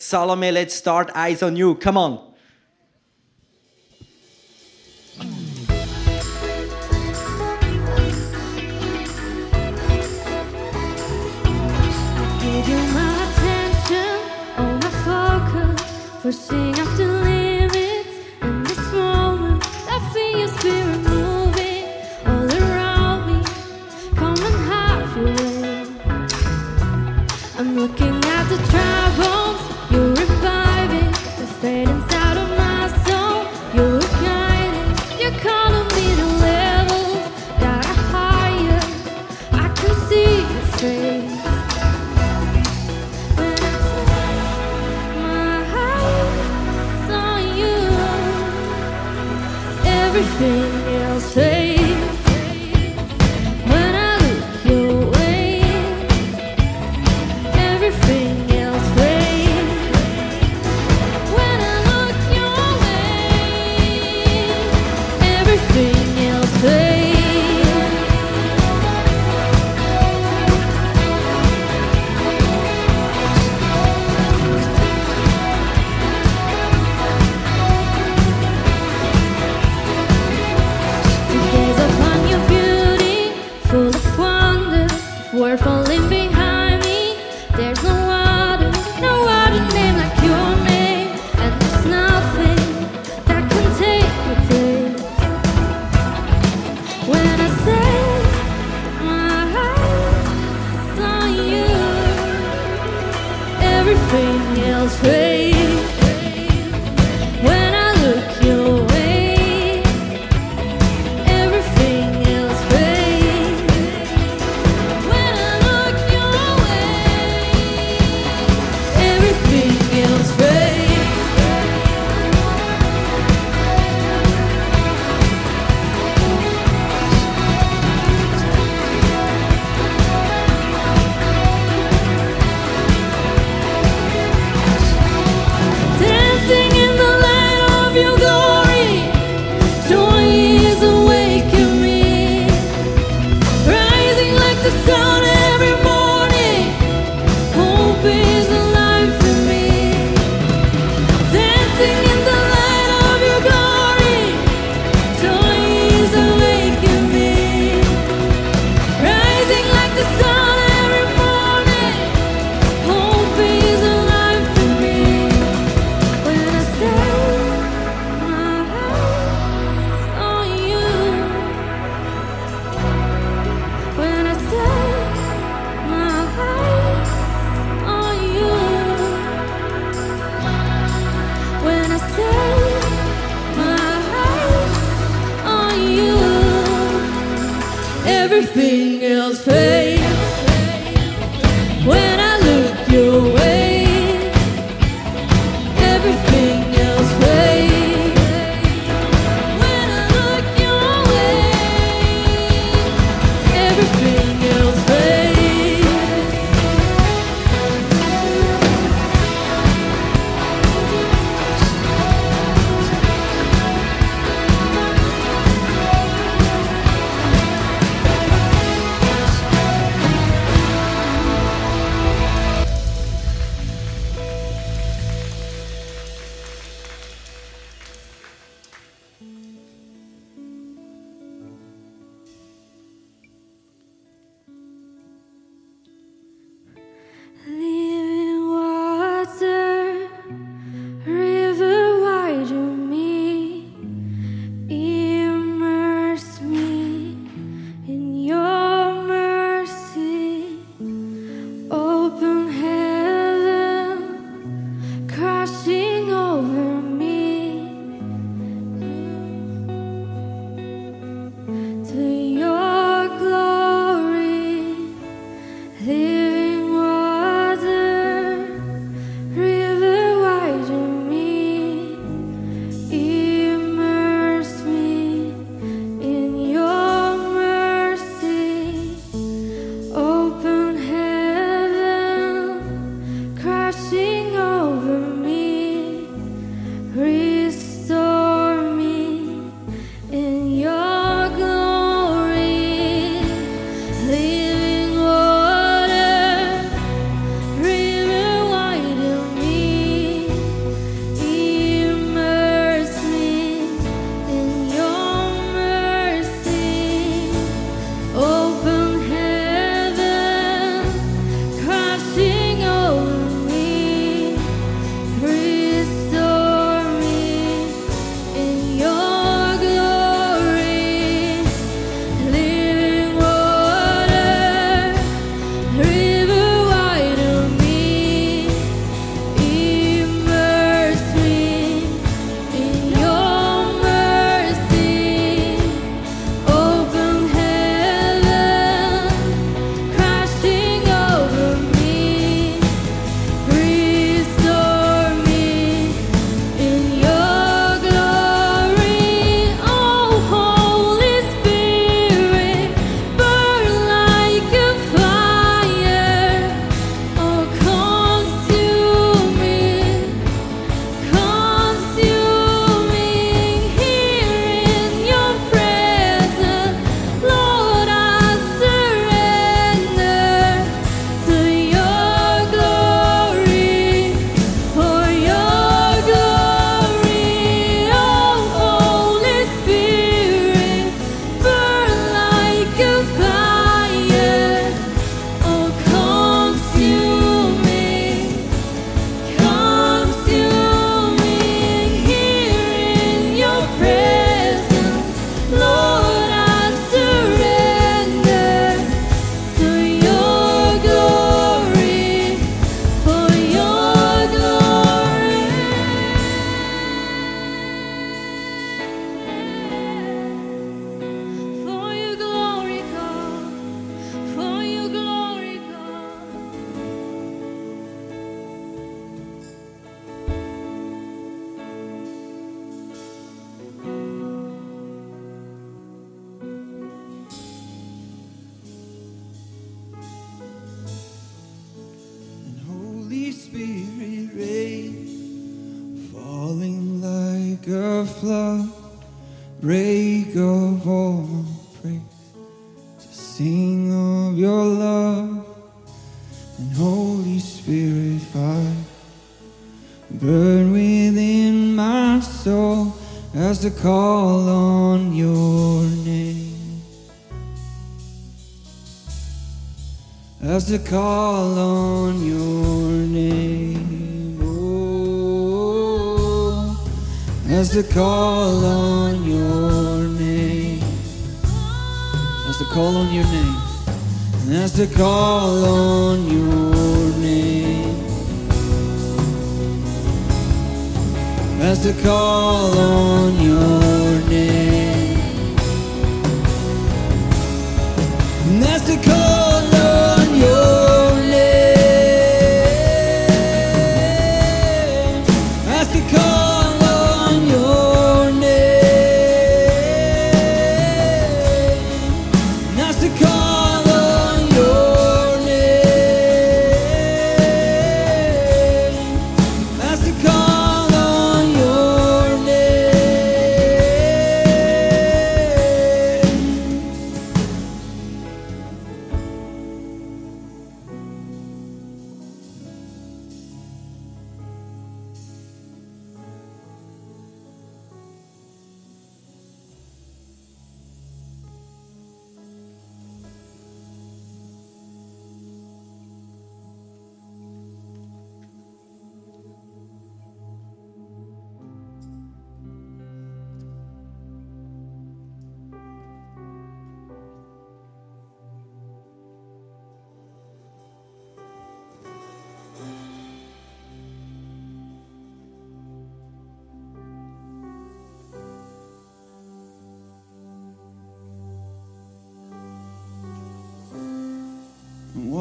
Salome, let's start eyes on you. Come on. everything else fades. When I to call on your name, as to call on your name, oh, as to call on your name, as to call on your name, as to call on your name. as to call on your name. And as to call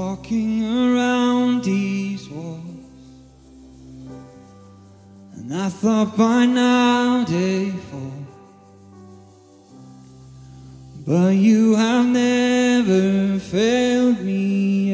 walking around these walls. And I thought by now they fall. But you have never failed me.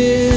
this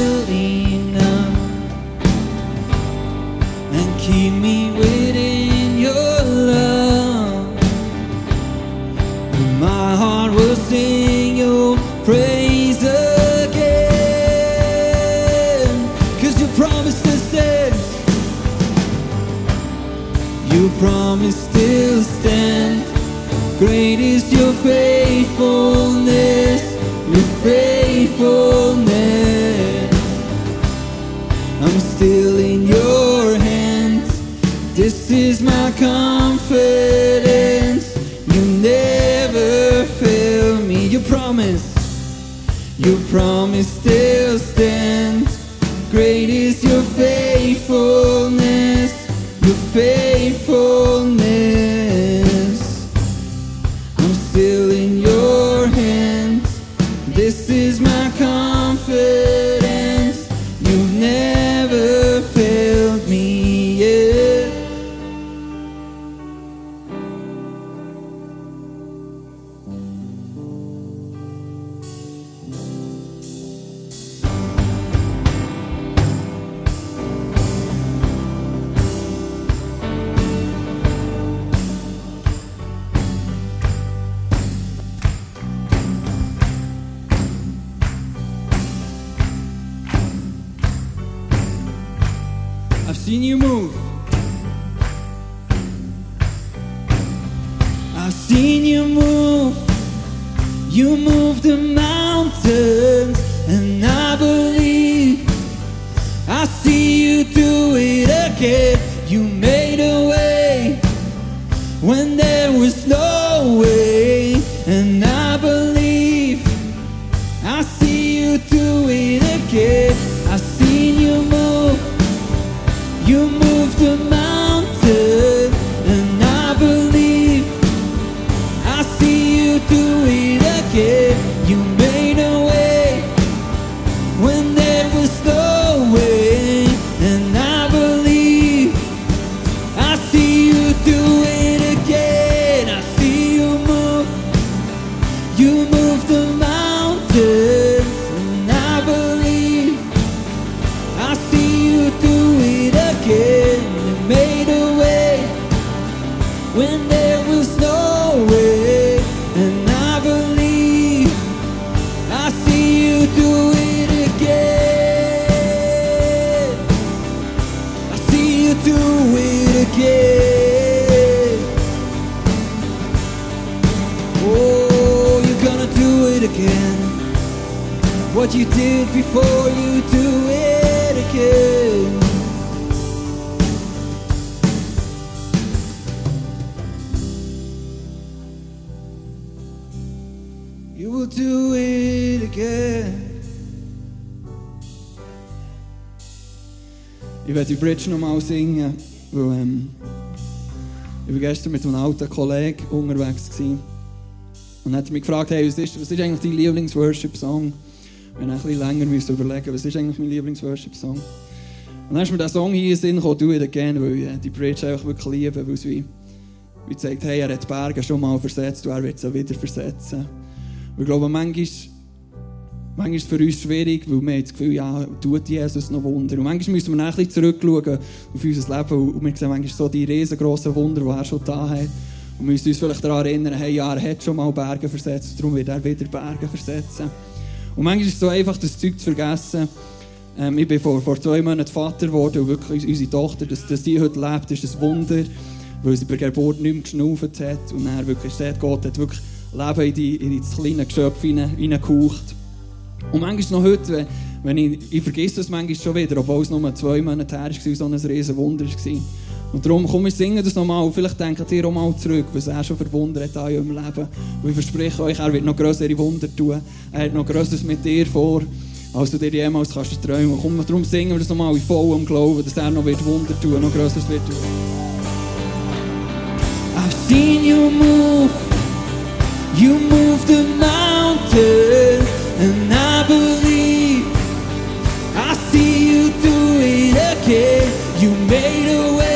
seen you move. I've seen you move. You move the mountains, and I believe I see you do it again. Ich werde die Bridge nochmal singen, weil ähm, ich war gestern mit einem alten Kollegen unterwegs gewesen. und hat mich gefragt, hey, was ist, was ist eigentlich dein Lieblings-Worship-Song? Wir ein bisschen länger müssen überlegen, was ist eigentlich mein Lieblings-Worship-Song? Und dann ist mir der Song hier in den Sinn gekommen, «Do It Again», weil ich die Bridge einfach wirklich liebe, weil es wie, wie zeigt, hey, er hat die Berge schon mal versetzt und er wird sie wieder versetzen. Und ich glaube, manchmal, manchmal ist es für uns schwierig, weil wir haben das Gefühl, ja, tut Jesus noch Wunder. Und manchmal müssen wir ein bisschen zurückschauen auf unser Leben und wir sehen manchmal so die riesengroßen Wunder, die er schon da hat. Und wir müssen uns vielleicht daran erinnern, hey, ja, er hat schon mal Berge versetzt, darum wird er wieder Berge versetzen. Und manchmal ist es so einfach, das Zeug zu vergessen. Ähm, ich bin vor, vor zwei Monaten Vater geworden und wirklich unsere Tochter, dass, dass die heute lebt, ist ein Wunder, weil sie bei der Geburt nicht mehr geschnauft hat und er wirklich steht, Gott hat wirklich Leben in, die, in das kleine Geschöpf hineingehaucht. Und manchmal noch heute, wenn- ich, ich vergesse das manchmal schon wieder, obwohl es nur zwei Monate her war, so ein riesen Wunder war. Und darum, komm, wir singen das nochmal. Vielleicht denkt ihr auch mal zurück, was er schon für Wunder hat in eurem Leben. Und ich verspreche euch, er wird noch größere Wunder tun. Er hat noch Größeres mit dir vor, als du dir jemals kannst träumen. Komm, darum singen wir das nochmal in vollem Glauben, dass er noch wird Wunder tun, noch Größeres wird tun. I've seen you move. You move the mountains, and I believe I see you do it again. You made a way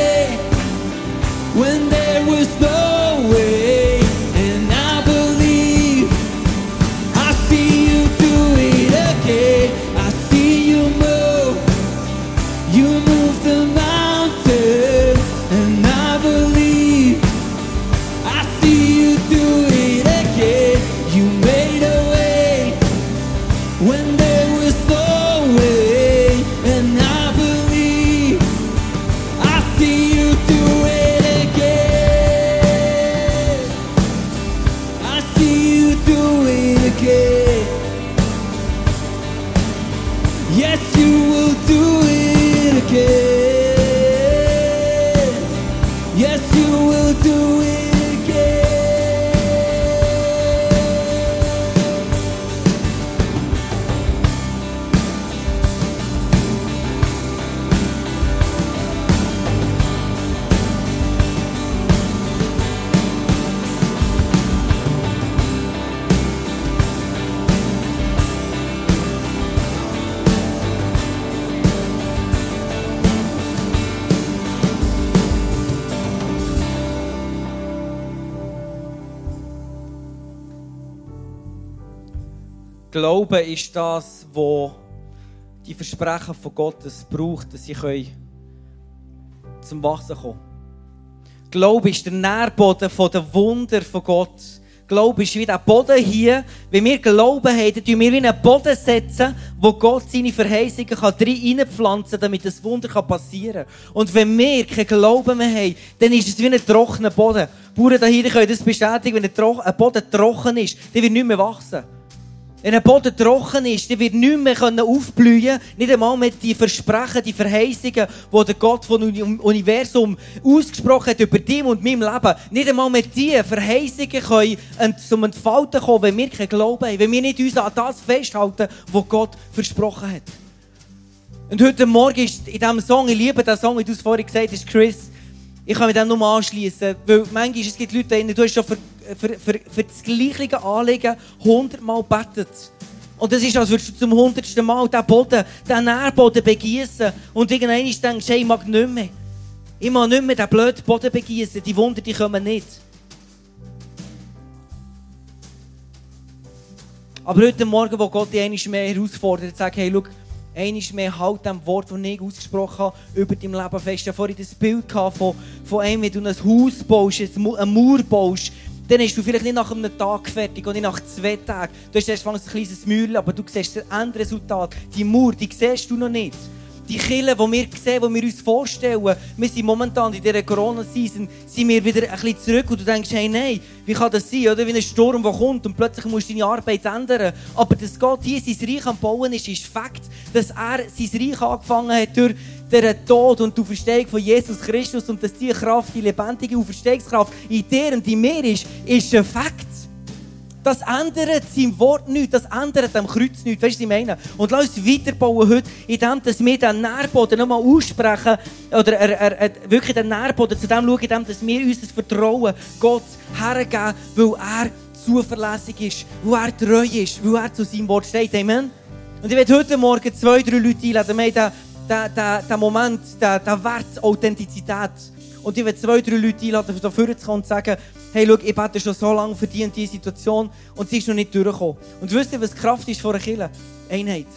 Glaube ist das, wo die Versprechen von Gottes braucht, dass können zum Wachsen kommen. Glaube ist der Nährboden den Wunder von Gott. Glaube ist wie der Boden hier. Wenn wir Glauben haben, dann tun wir wie einen Boden setzen, wo Gott seine Verheißungen reinpflanzen kann, damit das Wunder passieren kann. Und wenn wir keinen Glauben mehr haben, dann ist es wie ein trockener Boden. Bauern hier können das bestätigen, wenn ein Boden trocken ist, der wird nicht mehr wachsen. Wenn ein Boden trocken ist, dann wird nicht mehr aufblühen Nicht einmal mit die Versprechen, die Verheißungen, die der Gott vom Universum ausgesprochen hat über dich und meinem Leben. Nicht einmal mit diesen Verheißungen können zum Entfalten kommen, wenn wir keinen Glauben haben. Wenn wir nicht uns an das festhalten, was Gott versprochen hat. Und heute Morgen ist in diesem Song, ich liebe diesen Song, wie du es vorhin gesagt hast, Chris, ich kann mich dem nur anschließen, weil manchmal es gibt Leute, du hast schon für, für, für, das gleiche Anliegen hundertmal gebetet. Und das ist, als würdest du zum hundertsten Mal diesen Boden, diesen Nährboden begießen und irgendwann denkst, hey, ich mag nicht mehr. Ich mag nicht mehr diesen blöden Boden begießen, die Wunder, die kommen nicht. Aber heute Morgen, wo Gott dich einmal mehr herausfordert, sagt, hey, schau, einmal mehr halt dem Wort, das ich ausgesprochen habe, über dein Leben fest. Ich hatte vorhin das Bild von, von einem, wenn du ein Haus baust, eine Mauer baust, dann bist du vielleicht nicht nach einem Tag fertig und nicht nach zwei Tagen. Du hast erst ein kleines Mühl, aber du siehst das Endresultat. Die Mauer, die siehst du noch nicht die Kille, die wir sehen, die wir uns vorstellen, wir sind momentan in dieser Corona-Season, sind wir wieder ein bisschen zurück und du denkst, hey, nein, wie kann das sein, oder? Wie ein Sturm, der kommt und plötzlich musst du deine Arbeit ändern. Aber dass Gott hier sein Reich am Bauen ist, ist Fakt. Dass er sein Reich angefangen hat durch den Tod und die Auferstehung von Jesus Christus und dass diese Kraft, die lebendige Auferstehungskraft in dir und in mir ist, ist ein Fakt. Das ändert sein Wort nicht, das ändert am Kreuz nicht. Weißt du, was ich meine? Und lass uns weiterbauen heute, indem dass wir den Nährboden nochmal aussprechen, oder er, er, er, wirklich den Nährboden zu dem schauen, indem dass wir unser Vertrauen Gott hergeben, weil er zuverlässig ist, weil er treu ist, weil er zu seinem Wort steht. Amen. Und ich werde heute Morgen zwei, drei Leute einladen. Wir haben den, den, den Moment, den, den Wert Authentizität. Und ich werde zwei, drei Leute einladen, dafür zu kommen und sagen, hey, schau, ich bete schon so lange für die und diese Situation und sie ist noch nicht durchgekommen. Und wisst ihr, was die Kraft ist von einer Kirche? Einheit.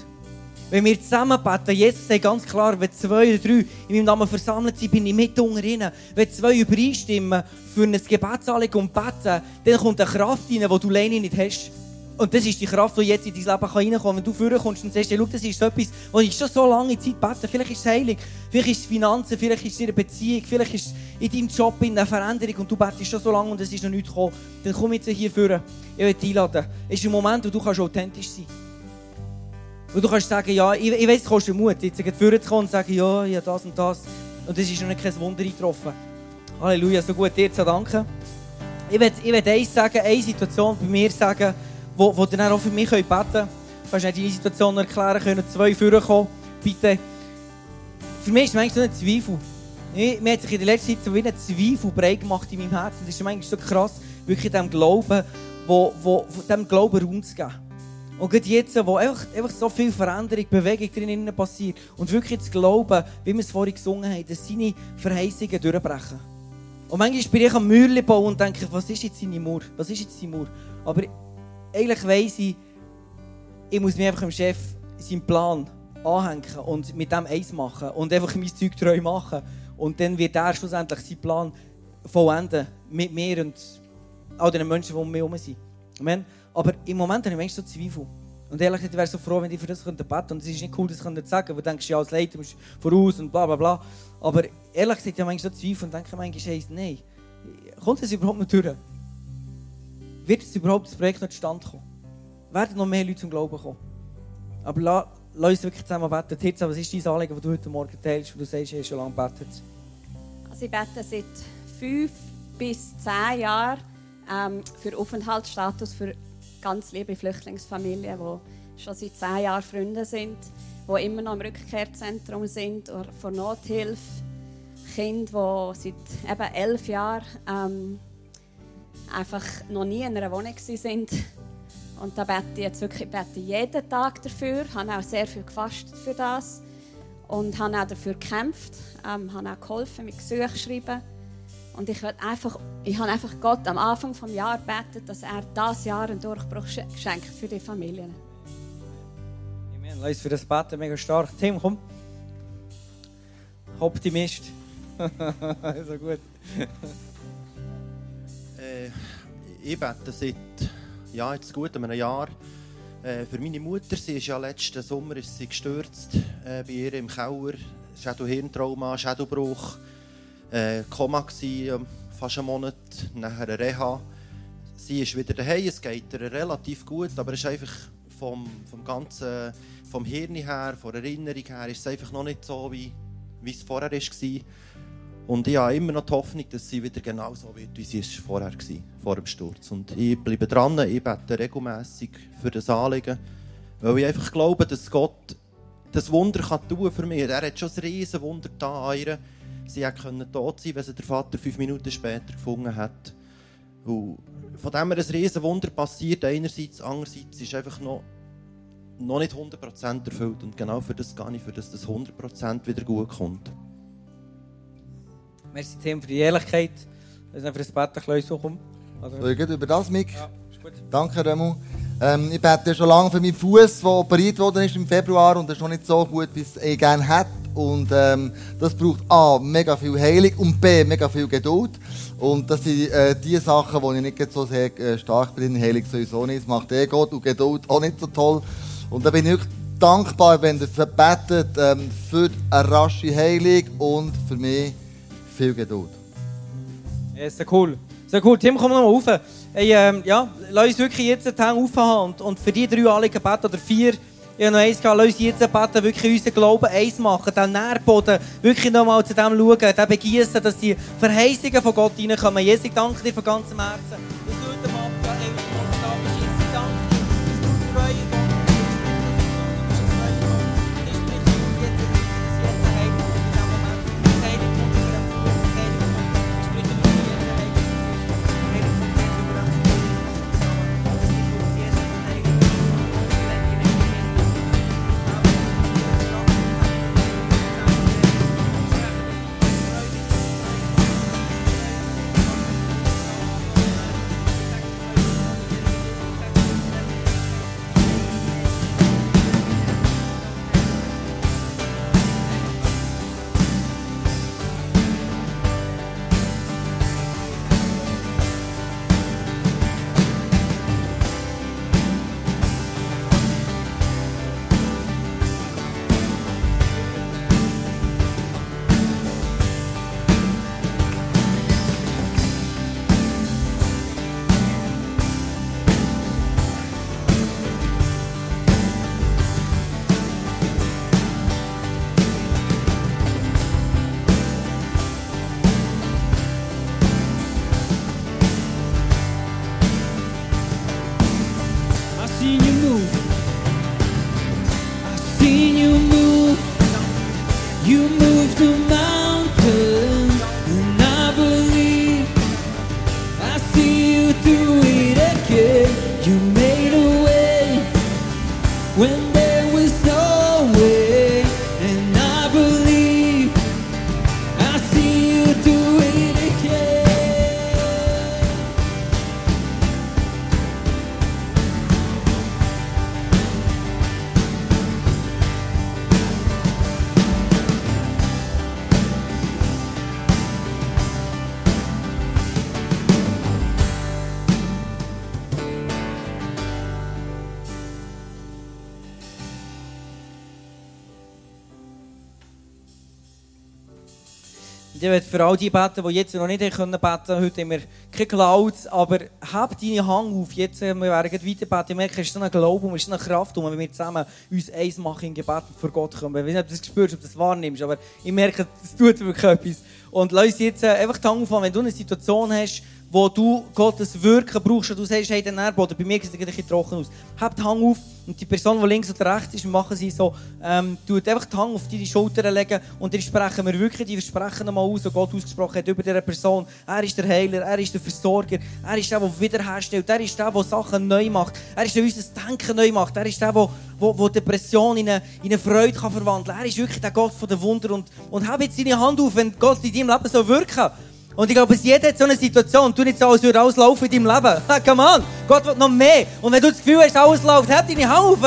Wenn wir zusammen beten, Jesus sagt ganz klar, wenn zwei oder drei in meinem Namen versammelt sind, bin ich mit unter ihnen. Wenn zwei übereinstimmen für ein Gebetsanliegen und beten, dann kommt eine Kraft rein, die du alleine nicht hast. Und das ist die Kraft, die jetzt in dein Leben reinkommen kann. Wenn du vorkommst und sagst, schau, das ist etwas, wo ich schon so lange Zeit bete. Vielleicht ist es Heilung, vielleicht ist es Finanzen, vielleicht ist es eine Beziehung, vielleicht ist es in deinem Job eine Veränderung und du betest schon so lange und es ist noch nichts gekommen. Dann komm jetzt hier vor. Ich will dich einladen. Es ist ein Moment, wo du kannst authentisch sein kannst. Wo du kannst sagen, ja, ich, ich weiss, es kostet Mut, jetzt vorne zu kommen und sagen, ja, ja, das und das. Und es ist noch kein Wunder eingetroffen. Halleluja, so gut dir zu danken. Ich will, ich will eins sagen, eine Situation bei mir sagen, wo, wo dann auch für mich beten können. Du nicht deine Situation erklären, können zwei Führer kommen, bitte. Für mich ist es manchmal so ein Zweifel. mir hat sich in der letzten Zeit so wie ein Zweifel breit gemacht in meinem Herzen. Das ist manchmal so krass, wirklich dem Glauben, wo, wo, dem Glauben Raum zu geben. Und gerade jetzt, wo einfach, einfach so viel Veränderung, Bewegung drinnen passiert und wirklich zu glauben, wie wir es vorhin gesungen haben, dass seine Verheißungen durchbrechen. Und manchmal bin ich am Mauer bauen und denke, was ist jetzt seine Mauer? Was ist jetzt seine Mauer? Aber eigentlich weiss ich, ich muss mir einfach dem Chef seinen Plan anhängen und mit dem eins machen und einfach mein Zeug treu machen. Und dann wird er schlussendlich seinen Plan vollenden mit mir und all den Menschen, die um mich herum sind. Amen. Aber im Moment habe ich manchmal so Zweifel. Und ehrlich gesagt, ich wäre so froh, wenn ich für das beten könnte. Und es ist nicht cool, das zu sagen, weil du denkst, ja, als Leiter musst du voraus und bla bla bla. Aber ehrlich gesagt, ich habe manchmal so Zweifel und denke manchmal, hey, nein, kommt das überhaupt nicht durch? Wird es überhaupt das Projekt noch zustande kommen? Werden noch mehr Leute zum Glauben kommen? Aber lass, lass uns wirklich zusammen beten. Tirza, was ist dein Anliegen, das du heute Morgen teilst, wo du sagst, du hast schon lange gebetet? Also ich bete seit fünf bis zehn Jahren ähm, für Aufenthaltsstatus für ganz liebe Flüchtlingsfamilien, die schon seit zehn Jahren Freunde sind, die immer noch im Rückkehrzentrum sind oder von Nothilfe. Kinder, die seit eben elf Jahren ähm, einfach noch nie in einer Wohnung sind. Und da bete ich jetzt wirklich bete jeden Tag dafür. Ich habe auch sehr viel gefastet für das. Und habe auch dafür gekämpft. Ähm, habe auch geholfen mit Gesuchen schreiben. Und ich, einfach, ich habe einfach Gott am Anfang des Jahres gebeten, dass er das Jahr einen Durchbruch schenkt für die Familien. Amen. Lass für das Beten mega stark. Tim, komm. Optimist. so gut. Ich bete seit ja, jetzt gut einem Jahr äh, für meine Mutter. Sie ist ja letzten Sommer ist sie gestürzt äh, bei ihr im Keller. Schädel-Hirntrauma, Schädelbruch, äh, Koma gsi, ähm, fast einen Monat, nachher eine Reha. Sie ist wieder daheim, es geht ihr relativ gut, aber es ist einfach vom, vom ganzen, vom Hirn her, von der Erinnerung her, ist es einfach noch nicht so, wie, wie es vorher war. Und ich habe immer noch die Hoffnung, dass sie wieder genau so wird, wie sie vorher war, vor dem Sturz. Und ich bleibe dran, ich bete regelmässig für das Anliegen, weil ich einfach glaube, dass Gott das Wunder kann tun für mich. Er hat schon ein riesen Wunder da an ihr. Sie hätte tot sein wenn sie der Vater fünf Minuten später gefunden hat. Und von dem her ein riesen Wunder passiert einerseits, andererseits ist einfach noch, noch nicht 100% erfüllt. Und genau für das gehe ich, für das das 100% wieder gut kommt. Merci Tim für die Ehrlichkeit. Das ist einfach das Bett ein bisschen so kommen. Also, über das, Mick. ja, ist gut. Danke, Remo. Ähm, ich bete schon lange für meinen Fuß, der operiert worden ist im Februar und er ist noch nicht so gut, wie es ich gerne hätte. Und ähm, das braucht A, mega viel Heilung und B, mega viel Geduld. Und das sind äh, die Sachen, wo ich nicht so sehr äh, stark bin. Heilung sowieso nicht. Das macht eh Gott und Geduld auch nicht so toll. Und da bin ich dankbar, wenn ihr betet ähm, für eine rasche Heilung und für mich viel Geduld. Ja, sehr cool. Sehr cool. Tim, komm noch mal rauf. Hey, ähm, ja, lass uns wirklich jetzt den Hang aufhaben und, und für die drei Anliegen beten oder vier. Ich habe noch eins gehabt, lass uns jetzt beten, wirklich unseren Glauben eins machen, den Nährboden wirklich nochmal zu dem schauen, den begießen, dass die Verheißungen von Gott reinkommen. Jesus, ich danke dir von ganzem Herzen, dass du heute Abend ich danke dir, möchte für all die beten, die jetzt noch nicht beten können. Heute haben wir keine Clouds, aber hab deine Hand auf. Jetzt wir werden weiter beten. Ich merke, es ist ein Glaube und es ist eine Kraft, wenn wir zusammen uns eins machen im Gebet vor Gott kommen. Ich weiß nicht, ob du das spürst, ob du das wahrnimmst, aber ich merke, es tut wirklich etwas. Und lass uns jetzt äh, einfach die Hand aufhaben, wenn du eine Situation hast, wo du Gottes Wirken brauchst und du sagst, hey, der Nährboden, bei mir sieht es ein bisschen trocken aus. Hab die Hand auf und die Person, die links oder rechts ist, machen sie so, ähm, tut einfach die Hand auf deine Schultern legen und dann sprechen wir wirklich die Versprechen nochmal aus, die Gott ausgesprochen hat über diese Person. Er ist der Heiler, er ist der Versorger, er ist der, der wiederherstellt, er ist der, der Sachen neu macht, er ist der, der unser Denken neu macht, er ist der, der, der, der Depression in eine, in eine Freude kann verwandeln kann. Er ist wirklich der Gott der Wunder und, und hab jetzt deine Hand auf, wenn Gott in deinem Leben so wirken und ich glaube, jeder hat so eine Situation. Du nicht so, als würde alles laufen in deinem Leben. Come on. Gott will noch mehr. Und wenn du das Gefühl hast, alles läuft, heb deine Hand.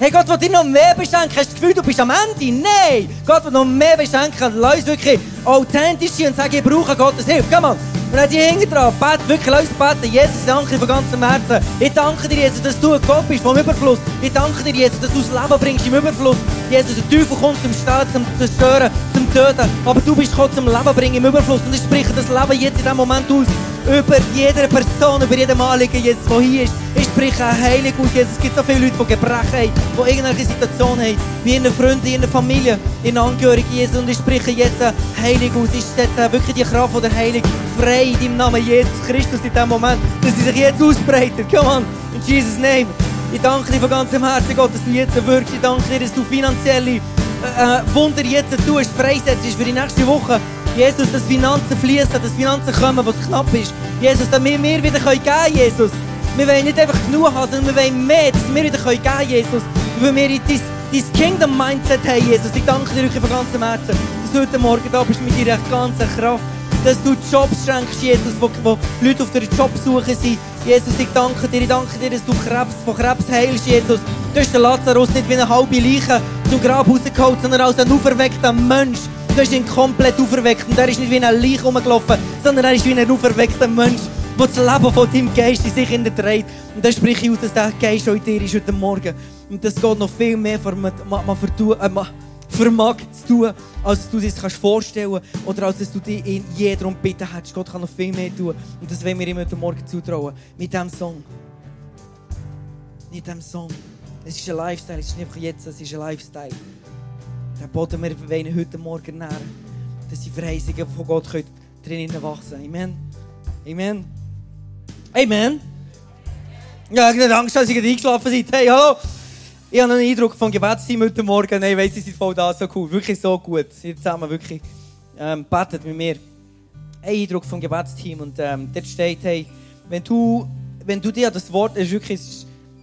Hey, Gott will dir noch mehr beschenken. Hast du das Gefühl, du bist am Ende? Nein. Gott will noch mehr beschenken. Lass wirklich authentisch sein und sagen, ich brauche Gottes Hilfe. Come on. Und dann die hinten dran, bet, wirklich, lass uns beten. Jesus, danke dir von ganzem Herzen. Ich danke dir, Jesus, dass du ein Gott bist vom Überfluss. Ich danke dir, Jesus, dass du das Leben bringst im Überfluss. Jesus, der Teufel kommt zum Stehen, zum Zerstören, zum Töten. Aber du bist gekommen zum Leben bringen im Überfluss. Und ich spreche das Leben jetzt in diesem Moment aus. Über jede Person, über jedem Anliegen, Jesus, der hier ist. Ich spreche eine Heilung aus, Jesus. Es gibt so viele Leute, die Gebrechen haben, die irgendwelche Situationen haben, wie in Freunden, in Familie, in Angehörigen, Jesus. Und ich spreche jetzt eine Heilung aus. Ich setze wirklich die Kraft der Heilung frei in deinem Namen, Jesus Christus, in diesem Moment, dass sie sich jetzt ausbreitet. Come on, in Jesus' name. Ich danke dir von ganzem Herzen, Gott, dass du jetzt wirkst. Ich danke dir, dass du finanzielle äh, äh, Wunder jetzt tust, freisetzt für die nächste Woche. Jesus, dass Finanzen fließen, dass Finanzen kommen, was knapp ist. Jesus, dass wir mehr wieder geben können, Jesus. Wir wollen nicht einfach genug haben, sondern wir wollen mehr, dass wir wieder geben können, Jesus. Weil wir dein, dein Kingdom-Mindset haben, Jesus. Ich danke dir von ganzem Herzen, dass du heute Morgen da bist mit deiner ganzen Kraft. Dass du Jobs schenkst, Jesus, wo, wo Leute auf der Jobsuche sind. Jesus, ich danke dir, ich danke dir, dass du Krebs, von Krebs heilst, Jesus. Du hast den Lazarus nicht wie eine halbe Leiche zum Grab rausgeholt, sondern als ein auferweckter Mensch. Du hast ihn komplett auferweckt und er ist nicht wie eine Leiche rumgelaufen, sondern er ist wie ein auferweckter Mensch, der das Leben von deinem Geist in sich hinterträgt. Und dann spreche ich aus, dass der Geist in dir ist heute Morgen. Und das geht noch viel mehr man, man, man vertu, äh, man vermag zu tun, als du dir das kannst vorstellen oder als du dich in jeder um bitten hättest. Gott kann noch viel mehr tun. Und das wollen wir ihm heute Morgen zutrauen. Mit diesem Song. Mit diesem Song. Es ist ein Lifestyle, es ist nicht jetzt, es ist ein Lifestyle. Den Boden wir wollen heute Morgen nähren. Dass die Verheißungen von Gott können drinnen wachsen Amen. Amen. Amen. Ja, ich habe Angst, dass ihr eingeschlafen seid. Hey, hallo. Ich habe einen Eindruck vom Gebetsteam heute Morgen. Nein, weiss, sie sind voll da, so cool. Wirklich so gut. Sie sind zusammen wirklich ähm, betet mit mir. Ein Eindruck vom Gebetsteam. Und ähm, dort steht, hey, wenn du, wenn du dir das Wort, ist wirklich,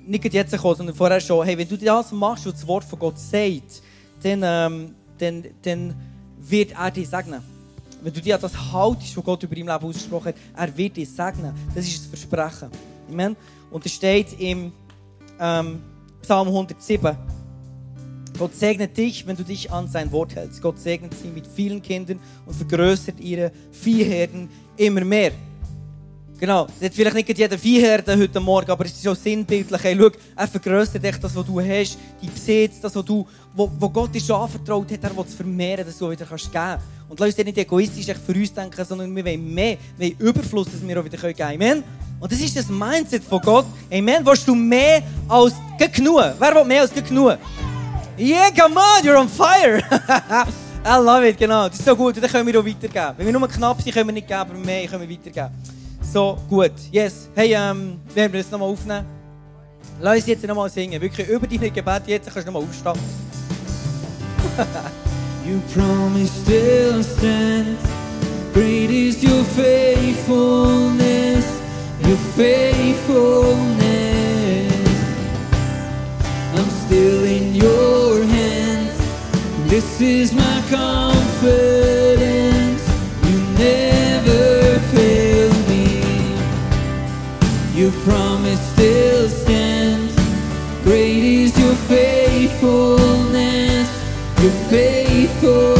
nicht jetzt gekommen, sondern vorher schon, hey, wenn du das machst, was das Wort von Gott sagt, dann, ähm, dann, dann wird er dich segnen. Wenn du dir an das haltest, was Gott über dein Leben ausgesprochen hat, er wird dich segnen. Das ist das Versprechen. Amen. Und es steht im ähm, Psalm 107, Gott segnet dich, wenn du dich an sein Wort hältst. Gott segnet sie mit vielen Kindern und vergrößert ihre Viehherden immer mehr. Genau, hat vielleicht nicht jeder Viehherde heute Morgen, aber es ist so sinnbildlich. Hey, schau, er vergrößert dich das, was du hast, die Besitz, das, was du, wo, Gott dir schon anvertraut hat, er will es vermehren, dass du wieder kannst geben kannst. Und lass uns nicht egoistisch für uns denken, sondern wir wollen mehr, wir wollen Überfluss, dass wir auch wieder geben können. Amen. Und das ist das Mindset von Gott. Amen. Willst du mehr als genug? Wer will mehr als genug? Yeah, come on, you're on fire! I love it, genau. Das ist so gut. Dann können wir auch weitergeben. Wenn wir nur knapp sind, können wir nicht geben, aber mehr können wir weitergeben. So, gut. Yes. Hey, ähm, werden wir das nochmal aufnehmen? Lass uns jetzt nochmal singen. Wirklich über deine Gebet jetzt kannst du nochmal aufstehen. You promise still stands. Great is your faithfulness, your faithfulness. I'm still in your hands. This is my confidence. Your promise still stands. Great is your faithfulness, your faithfulness.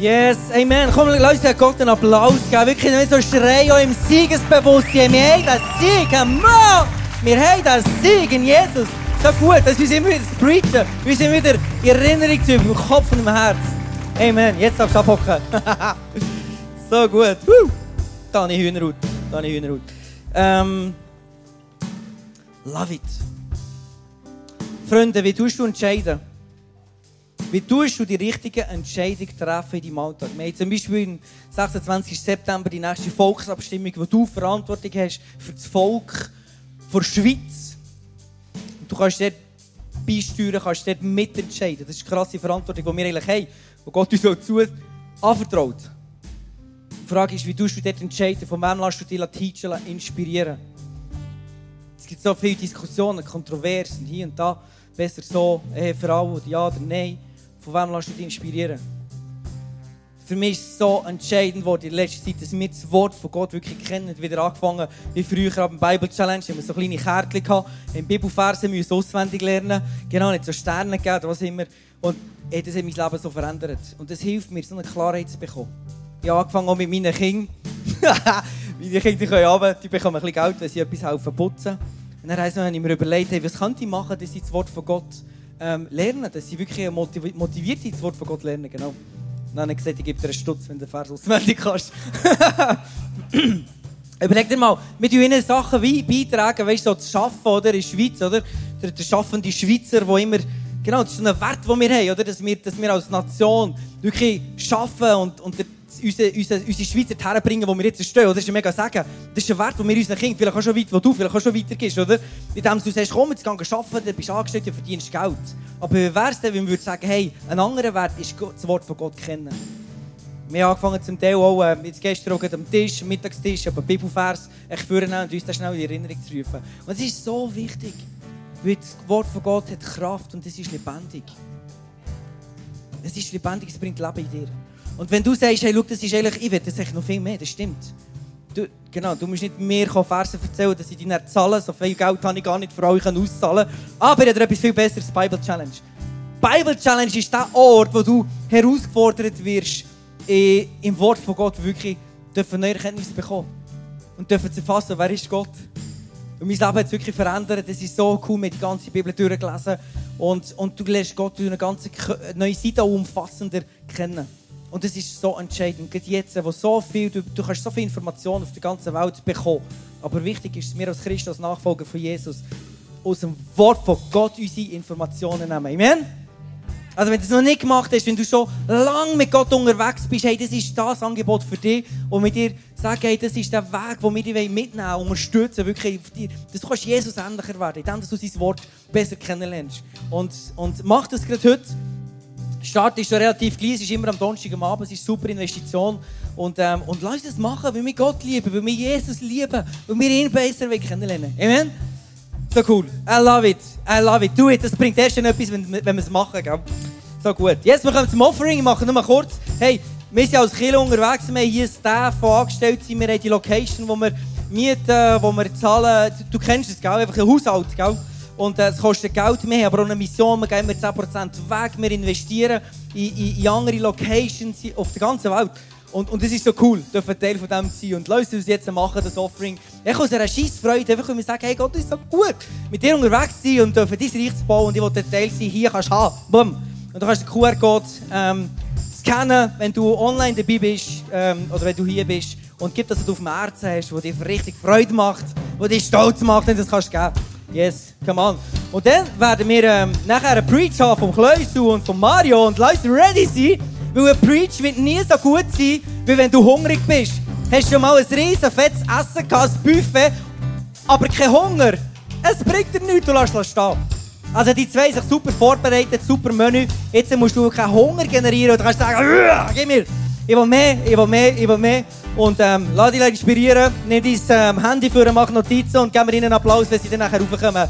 Yes, Amen. Komm, lass uns Gott einen Applaus geben. Wirklich nicht so schreien auch im Siegesbewusstsein. Wir haben den Sieg, on! Wir haben den Sieg in Jesus. So gut, dass wir sind wieder zu preachen. Wir sind wieder in Erinnerung zu im Kopf und im Herz. Amen. Jetzt darfst du abhocken. so gut. Woo. Dani Hühnerhut. Dani Hühnerhut. Ähm, love it. Freunde, wie tust du entscheiden? Wie tust du die richtige Entscheidung treffen in deinem Alltag? Wir haben zum Beispiel am 26. September die nächste Volksabstimmung, wo du Verantwortung hast für das Volk der Schweiz. Und du kannst dort beisteuern, kannst dort mitentscheiden. Das ist eine krasse Verantwortung, die wir eigentlich haben, die Gott uns auch zu anvertraut. Die Frage ist, wie tust du dort entscheiden? Von wem lässt du dich teachen, inspirieren? Es gibt so viele Diskussionen, Kontroversen hier und da. Besser so, eh, Frau oder ja oder nein. Von wem lässt du dich inspirieren? Für mich ist es so entscheidend geworden in letzter Zeit, dass wir das Wort von Gott wirklich kennen. Wieder angefangen wie früher am Bible Challenge, haben wir so kleine Kärtchen gehabt, haben Bibelverse müssen auswendig lernen, genau, nicht so Sterne gegeben oder was immer. Und ey, das hat mein Leben so verändert. Und das hilft mir, so eine Klarheit zu bekommen. Ich habe angefangen auch mit meinen Kindern. Meine Kinder können runter, die bekommen ein bisschen Geld, wenn sie etwas helfen putzen. Und dann habe ich mir überlegt, hey, was könnte ich machen, dass sie das Wort von Gott ähm, lernen, dass sie wirklich motiv motiviert sind, das Wort von Gott lernen, genau. Dann habe ich gesagt, ich gebe dir einen Stutz, wenn du den Vers auswendig kannst. Überleg dir mal, wir tun ihnen Sachen wie beitragen, weißt du, so zu arbeiten, oder, in der Schweiz, oder? Der, der schaffende Schweizer, der immer, genau, das ist so ein Wert, den wir haben, oder? Dass wir, dass wir als Nation wirklich arbeiten und, und der, unsere, unsere, unsere Schweizer herbringen, wo wir jetzt stehen. Das ist mega sagen. Das ist ein Wert, den wir unseren Kindern vielleicht auch schon weit, wo du vielleicht auch schon weiter gehst, oder? Indem du sagst, komm, jetzt geh arbeiten, dann bist du angestellt und verdienst Geld. Aber wie wäre es denn, wenn wir sagen, hey, ein anderer Wert ist das Wort von Gott kennen. Wir haben angefangen zum Teil auch, äh, jetzt gestern auch am Tisch, am Mittagstisch, aber Bibelvers, ich führen und uns das schnell in Erinnerung zu rufen. Und es ist so wichtig, weil das Wort von Gott hat Kraft und es ist lebendig. Es ist lebendig, es bringt Leben in dir. Und wenn du sagst, hey, schau, das ist eigentlich, ich will das eigentlich noch viel mehr, das stimmt. Du, genau, du musst nicht mir Versen erzählen, dass ich dir nicht zahle. So viel Geld habe ich gar nicht für euch auszahlen. Aber ich habe etwas viel Besseres, Bible Challenge. Bible Challenge ist der Ort, wo du herausgefordert wirst, im Wort von Gott wirklich dürfen neue Erkenntnisse bekommen. Und dürfen zu fassen, wer ist Gott? Und mein Leben hat es wirklich verändert. Es ist so cool, mit die ganze Bibel durchgelesen. Und, und du lernst Gott durch eine ganze neue Seite umfassender kennen. Und das ist so entscheidend. Gerade jetzt, wo so viel, du, du kannst so viel Informationen auf der ganzen Welt bekommen. Aber wichtig ist, dass wir als Christus, als Nachfolger von Jesus, aus dem Wort von Gott unsere Informationen nehmen. Amen? Also wenn du es noch nicht gemacht hast, wenn du schon lange mit Gott unterwegs bist, hey, das ist das Angebot für dich, wo wir dir sagen, hey, das ist der Weg, den wir dir mitnehmen wollen, unterstützen, wirklich auf dass du kannst Jesus ähnlicher werden, indem du sein Wort besser kennenlernst. Und, und mach das gerade heute. Start ist schon relativ klein, es ist immer am Donnerstag am Abend, es ist eine super Investition. Und, ähm, und lass uns das machen, weil wir Gott lieben, weil wir Jesus lieben, weil wir ihn besser kennenlernen Amen? So cool. I love it. I love it. Do it. Das bringt erst etwas, wenn, wenn wir es machen. Gell? So gut. Jetzt wir kommen zum Offering. Ich mache nur mal kurz. Hey, wir sind als Kirche unterwegs. Wir haben hier Staff, die angestellt sind. Wir haben die Location, wo wir mieten, wo wir zahlen. Du, kennst es, gell? Einfach ein Haushalt, gell? Und äh, es kostet Geld. Haben aber eine Mission. Wir geben 10% weg. Wir investieren in, in, in andere Locations auf der ganzen Welt. Und, und das ist so cool, dürfen Teil von dem sein. Und lass uns jetzt machen, das Offering. Ich aus einer scheiß Freude, einfach wenn wir sagen, hey Gott, das ist so gut, mit dir unterwegs sein und dürfen dein Reich zu bauen und ich will Teil sein, hier kannst du haben. Boom. Und du kannst den QR-Code ähm, scannen, wenn du online dabei bist ähm, oder wenn du hier bist und gib, dass du auf dem Herzen hast, wo dir richtig Freude macht, wo dich stolz macht, und das kannst du geben. Yes, come on. Und dann werden wir ähm, nachher einen Preach haben vom Kleusel und von Mario und lass ready sein, weil ein Preach wird nie so gut sein, wie wenn du hungrig bist. Hast du schon mal ein riesen fettes Essen gehabt, ein Buffet, aber kein Hunger? Es bringt dir nichts, du lässt es stehen. Also die zwei sich super vorbereitet, super Menü. Jetzt musst du keinen Hunger generieren und kannst sagen, gib mir, ich will mehr, ich will mehr, ich will mehr. Und ähm, lass dich inspirieren, nimm dein ähm, Handy für, mach Notizen und gib mir ihnen einen Applaus, wenn sie dann nachher raufkommen.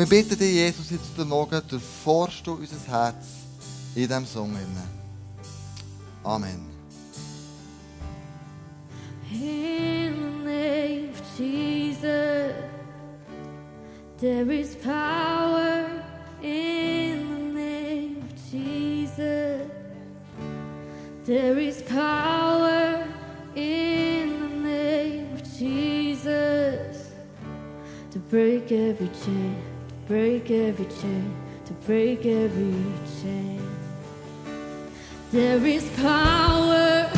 Wir bitten dich, Jesus, jetzt heute Morgen, durchforschst du unser Herz in diesem Song. Amen. In the name of Jesus, there is power in the name of Jesus. There is power in the name of Jesus to break every chain, break every chain, to break every chain. There is power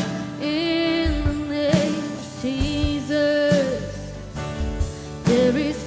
in the name of Jesus. There is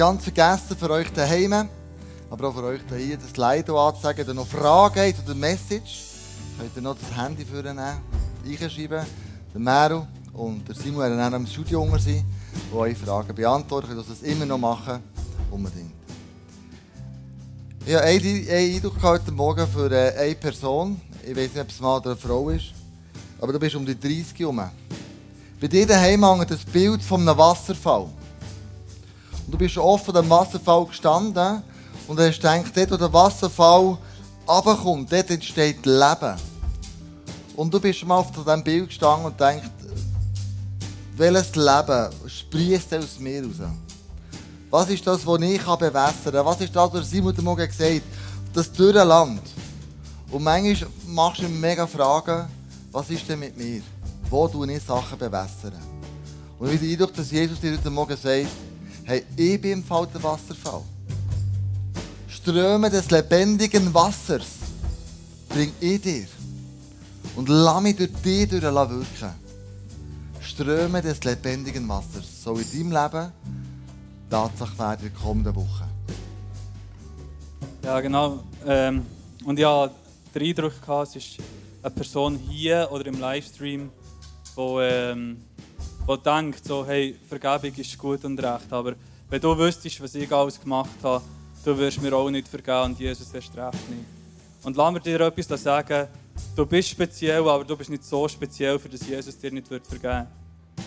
ganz vergessen für euch daheim, aber auch für euch hier das Leido anzuzeigen. Wenn ihr noch Fragen habt oder Message, könnt ihr noch das Handy vornehmen, einschreiben. Der Meru und der Simon werden dann im Studio unter sein, die eure Fragen beantworten. Ihr könnt das immer noch machen, unbedingt. Ich habe einen Eindruck heute Morgen für äh, eine Person. Ich weiß nicht, ob es oder eine Frau ist. Aber du bist um die 30 herum. Bei dir daheim hängt das Bild von einem Wasserfall. Und du bist schon vor dem Wasserfall gestanden und hast gedacht, dort, wo der Wasserfall runterkommt, dort entsteht Leben. Und du bist mal auf diesem Bild gestanden und denkst, welches Leben sprießt aus mir raus? Was ist das, was ich bewässern kann? Was ist das, was Simon heute Morgen gesagt hat? Das dürre Land. Und manchmal machst du mir mega Fragen, was ist denn mit mir? Wo tue ich Sachen bewässern? Und ich habe den Eindruck, dass Jesus dir heute Morgen sagt, hey, ich bin im Fall der Wasserfall. Ströme des lebendigen Wassers bring ich dir. Und lass mich durch dich durch wirken. Ströme des lebendigen Wassers soll in deinem Leben Tatsache werden in der kommenden Woche. Ja, genau. Ähm, und hatte den Eindruck, gehabt, es ist eine Person hier oder im Livestream, die wo denkt, so, hey, Vergebung ist gut und recht, aber wenn du wüsstest, was ich alles gemacht habe, du wirst mir auch nicht vergeben und Jesus erst recht nicht. Und lass mir dir etwas sagen, du bist speziell, aber du bist nicht so speziell, für das Jesus dir nicht wird vergeben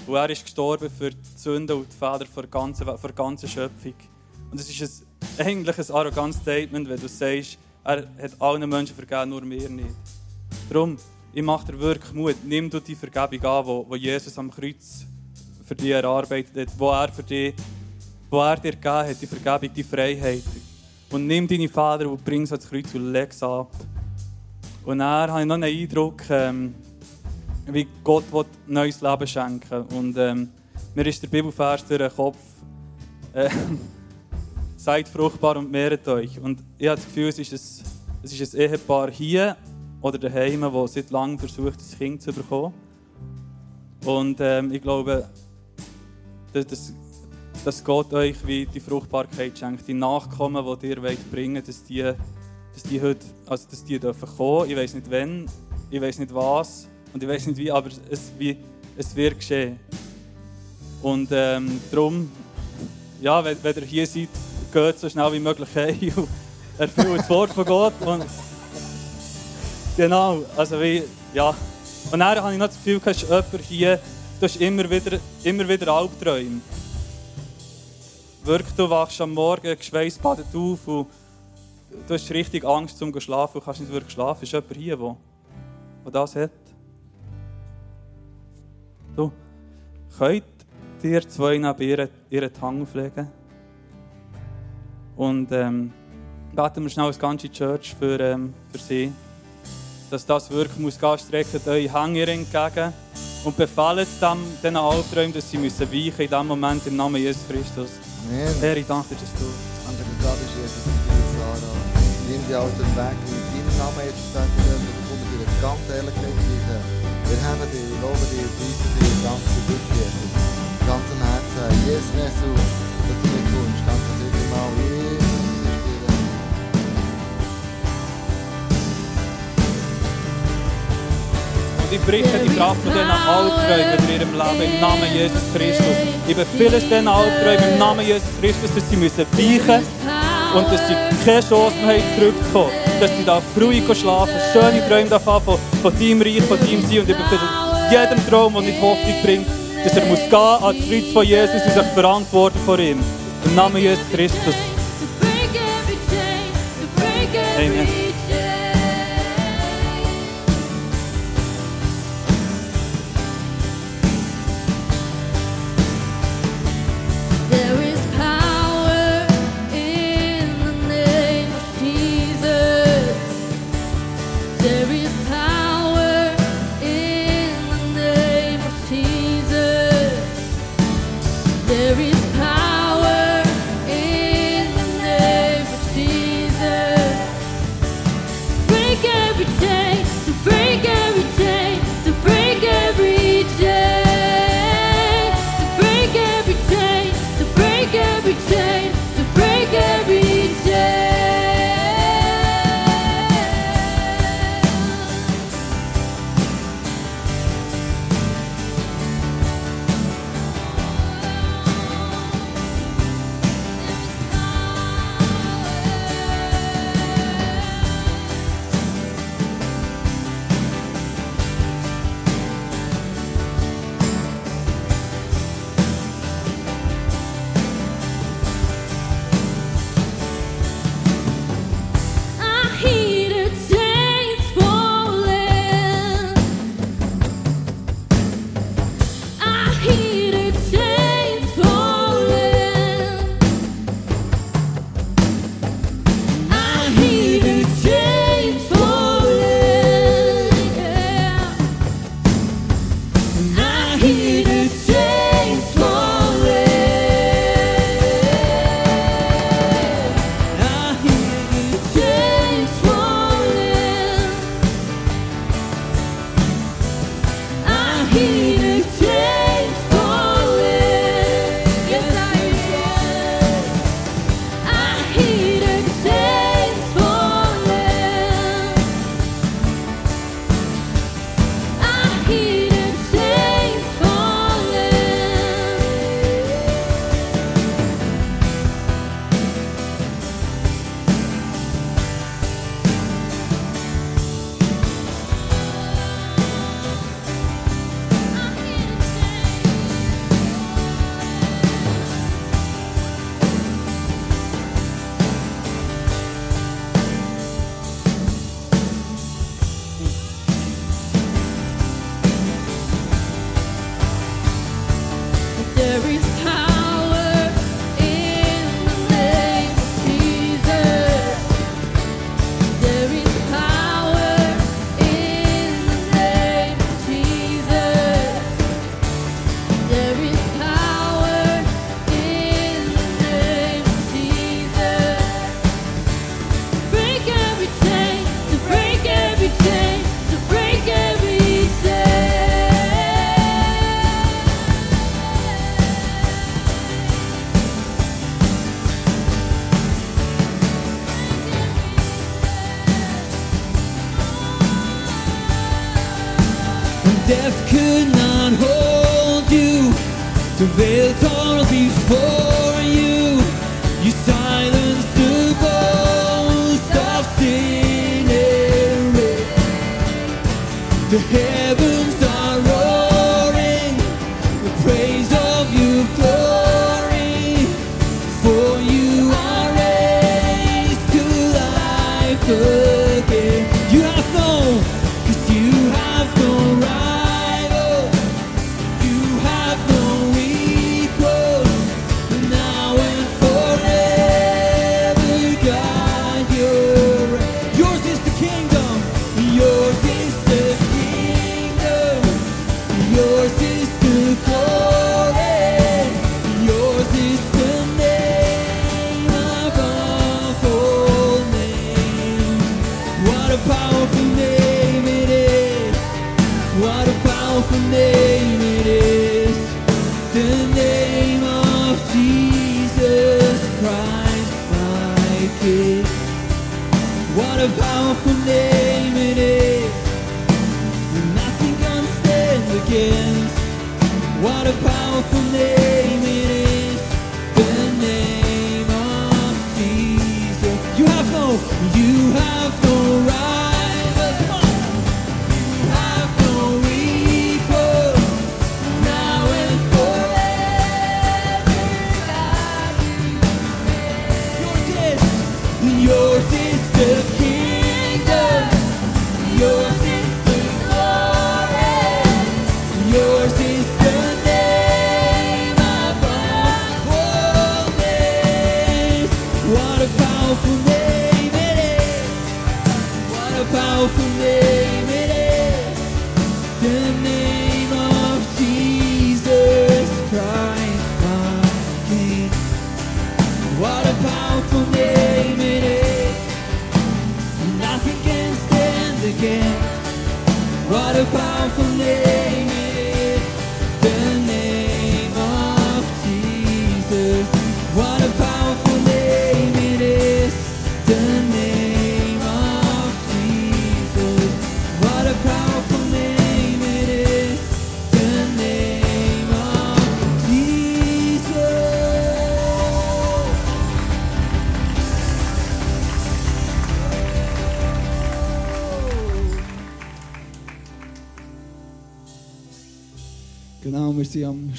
Und er ist gestorben für die Sünden und die Fehler der ganzen, der ganzen Schöpfung. Und es ist ein, eigentlich ein arrogantes Statement, wenn du sagst, er hat allen Menschen vergeben, nur mir nicht. Darum, ich mache dir wirklich Mut. Nimm du die Vergebung an, wo Jesus am Kreuz für dich erarbeitet hat, wo er, für dich, wo er dir gegeben hat, die Vergebung, die Freiheit. Und nimm deine Vater und bring sie ans Kreuz und leg sie ab. Und dann habe ich noch einen Eindruck, ähm, wie Gott will neues Leben schenken Und ähm, mir ist der Bibelvers durch den Kopf. Äh, Seid fruchtbar und mehret euch. Und ich habe das Gefühl, es ist ein, es ist ein Ehepaar hier oder daheim, das seit langem versucht, ein Kind zu bekommen. Und ähm, ich glaube, dass, dass, dass Gott euch wie die Fruchtbarkeit schenkt, die Nachkommen, die ihr wollt bringen dass die, dass die heute, also dass die dürfen kommen. Ich weiß nicht wann, ich weiß nicht was und ich weiß nicht wie, aber es, wie, es wird geschehen. Und ähm, darum, ja, wenn, wenn ihr hier seid, geht so schnell wie möglich heim und erfüllt das Wort von Gott. Und genau, also wie, ja. Und dann habe ich noch das Gefühl, du hast jemanden hier, du hast immer wieder, immer wieder Albträume. Wirklich, du wachst am Morgen geschweißbadet auf und du hast richtig Angst zum schlafen und kannst nicht wirklich schlafen. Ist jemand hier, der, das hat? Du, könnt ihr zwei neben ihr, ihren Hang auflegen. Und ähm, beten wir schnell als ganze Church für, ähm, für sie. Dass das wirklich muss gehen, streckt eure Hänge entgegen und befehlt dem, diesen Albträumen, dass sie müssen weichen in diesem Moment im Namen Jesus Christus. Amen. Herr, ich danke dir, dass du Danke, dass du da bist, Jesus, die Sarah. Nimm die alten Weg, in deinem Namen jetzt beten dürfen. Wir kommen dir ganz Ehrlichkeit sicher. Wir haben dich, loben dich, preisen dich, danke dich, Jesus. Von ganzem Herzen, Jesus, dass du mit uns, danke Und ich berichte die Kraft von diesen Albträumen in ihrem Leben im Namen Jesus Christus. Ich befehle es diesen Albträumen im Namen Jesus Christus, dass sie müssen weichen und dass sie keine Chance mehr haben, zurückzukommen. Dass sie da ruhig schlafen schöne Träume davon von, von deinem Reich, von deinem Sein. Und ich befehle jedem Traum, der nicht Hoffnung bringt, dass er muss gehen ans Kreuz von Jesus und sich verantworten vor ihm. Im Namen Jesus Christus.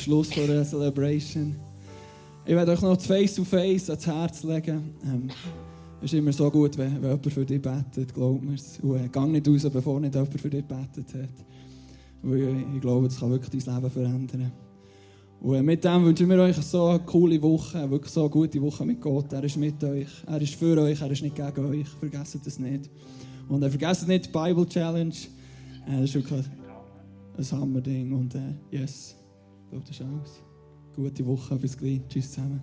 Schluss von der Celebration. Ich werde euch noch das Face-to-Face ans Herz legen. Ähm, es ist immer so gut, wenn, wenn jemand für dich betet, glaubt mir es. Und äh, gang nicht raus, bevor nicht jemand für dich betet hat. Weil ich, ich glaube, das kann wirklich dein Leben verändern. Und äh, mit dem wünschen wir euch so eine coole Woche, wirklich so eine gute Woche mit Gott. Er ist mit euch, er ist für euch, er ist nicht gegen euch. Vergesst das nicht. Und äh, vergesst nicht die Bible Challenge. Äh, das ist wirklich ein Hammerding. Und äh, yes, ich glaube, ist alles. Gute Woche, bis gleich. Tschüss zusammen.